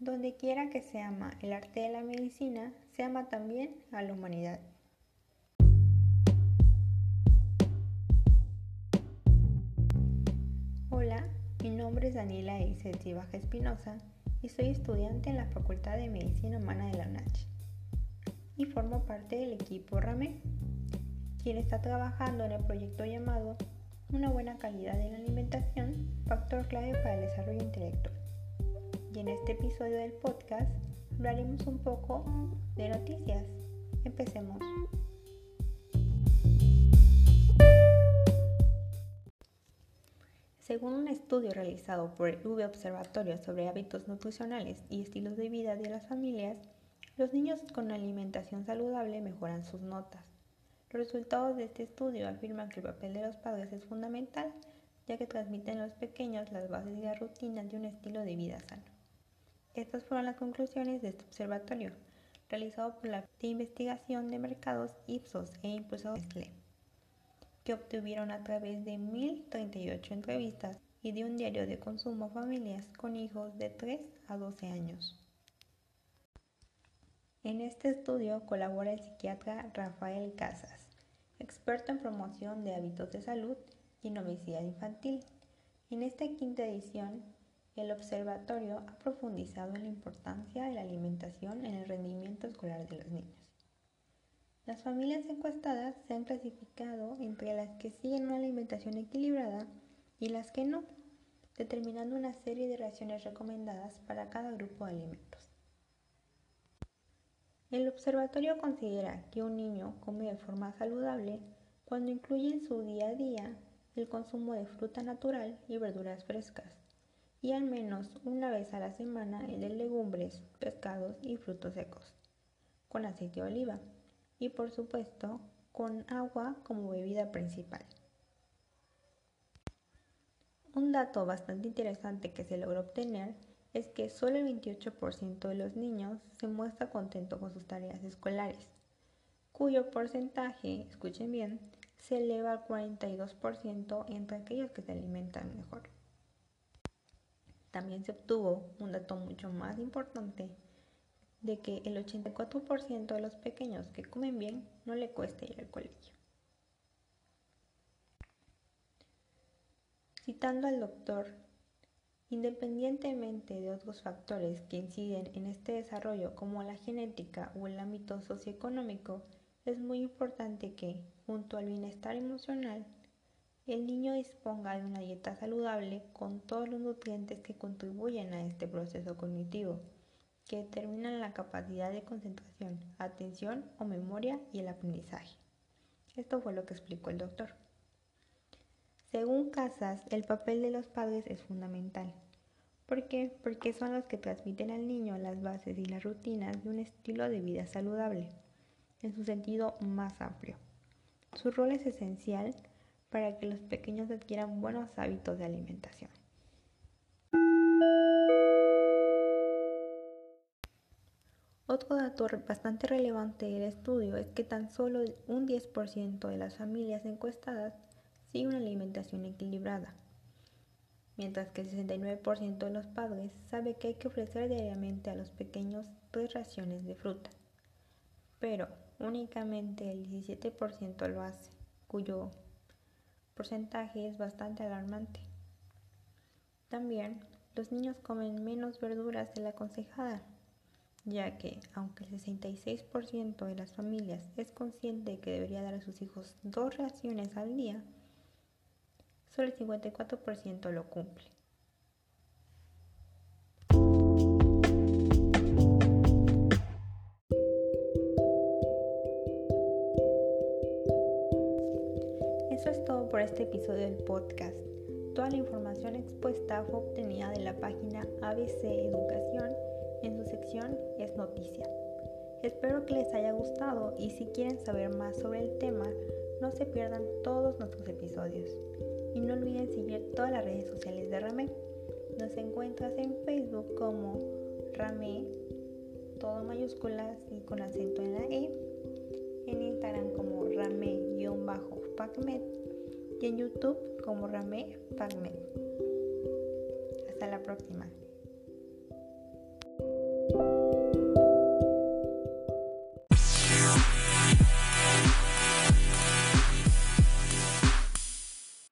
Donde quiera que se ama el arte de la medicina, se ama también a la humanidad. Hola, mi nombre es Daniela Isetzi Baja Espinosa y soy estudiante en la Facultad de Medicina Humana de la UNACH. Y formo parte del equipo RAME, quien está trabajando en el proyecto llamado Una buena calidad de la alimentación, factor clave para el desarrollo intelectual y en este episodio del podcast hablaremos un poco de noticias. Empecemos. Según un estudio realizado por el V Observatorio sobre hábitos nutricionales y estilos de vida de las familias, los niños con alimentación saludable mejoran sus notas. Los resultados de este estudio afirman que el papel de los padres es fundamental, ya que transmiten a los pequeños las bases y las rutinas de un estilo de vida sano. Estas fueron las conclusiones de este observatorio, realizado por la de investigación de mercados Ipsos e impulsado Nestlé, que obtuvieron a través de 1.038 entrevistas y de un diario de consumo a familias con hijos de 3 a 12 años. En este estudio colabora el psiquiatra Rafael Casas, experto en promoción de hábitos de salud y en obesidad infantil. En esta quinta edición el observatorio ha profundizado en la importancia de la alimentación en el rendimiento escolar de los niños. Las familias encuestadas se han clasificado entre las que siguen una alimentación equilibrada y las que no, determinando una serie de raciones recomendadas para cada grupo de alimentos. El observatorio considera que un niño come de forma saludable cuando incluye en su día a día el consumo de fruta natural y verduras frescas, y al menos una vez a la semana el de legumbres, pescados y frutos secos, con aceite de oliva y por supuesto con agua como bebida principal. Un dato bastante interesante que se logró obtener es que solo el 28% de los niños se muestra contento con sus tareas escolares, cuyo porcentaje, escuchen bien, se eleva al 42% entre aquellos que se alimentan mejor. También se obtuvo un dato mucho más importante de que el 84% de los pequeños que comen bien no le cuesta ir al colegio. Citando al doctor, independientemente de otros factores que inciden en este desarrollo como la genética o el ámbito socioeconómico, es muy importante que, junto al bienestar emocional, el niño disponga de una dieta saludable con todos los nutrientes que contribuyen a este proceso cognitivo, que determinan la capacidad de concentración, atención o memoria y el aprendizaje. Esto fue lo que explicó el doctor. Según Casas, el papel de los padres es fundamental. ¿Por qué? Porque son los que transmiten al niño las bases y las rutinas de un estilo de vida saludable, en su sentido más amplio. Su rol es esencial para que los pequeños adquieran buenos hábitos de alimentación. Otro dato bastante relevante del estudio es que tan solo un 10% de las familias encuestadas sigue una alimentación equilibrada, mientras que el 69% de los padres sabe que hay que ofrecer diariamente a los pequeños tres raciones de fruta, pero únicamente el 17% lo hace, cuyo porcentaje es bastante alarmante. También los niños comen menos verduras de la aconsejada, ya que aunque el 66% de las familias es consciente que debería dar a sus hijos dos raciones al día, solo el 54% lo cumple. Eso es todo por este episodio del podcast. Toda la información expuesta fue obtenida de la página ABC Educación en su sección Es Noticia. Espero que les haya gustado y si quieren saber más sobre el tema, no se pierdan todos nuestros episodios. Y no olviden seguir todas las redes sociales de Rame. Nos encuentras en Facebook como Rame, todo mayúsculas y con acento en la E. Rame-Pacmed y en YouTube como Rame Pacmed. Hasta la próxima.